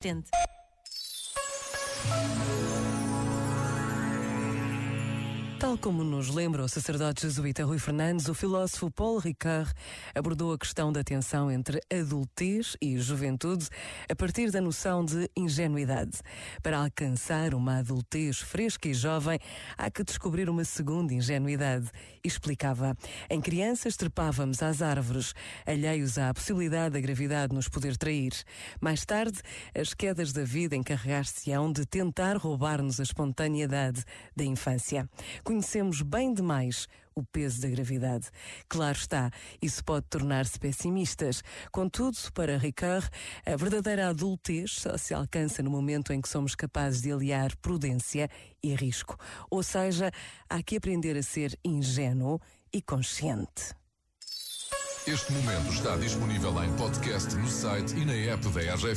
Tente. Tal como nos lembra o sacerdote jesuíta Rui Fernandes, o filósofo Paul Ricard abordou a questão da tensão entre adultez e juventude a partir da noção de ingenuidade. Para alcançar uma adultez fresca e jovem, há que descobrir uma segunda ingenuidade. Explicava: em crianças trepávamos às árvores, alheios à possibilidade da gravidade nos poder trair. Mais tarde, as quedas da vida encarregar-se-ão de tentar roubar-nos a espontaneidade da infância conhecemos bem demais o peso da gravidade. Claro está, isso pode tornar-se pessimistas. Contudo, para Ricard, a verdadeira adultez só se alcança no momento em que somos capazes de aliar prudência e risco. Ou seja, há que aprender a ser ingênuo e consciente. Este momento está disponível em podcast no site e na app da RGF.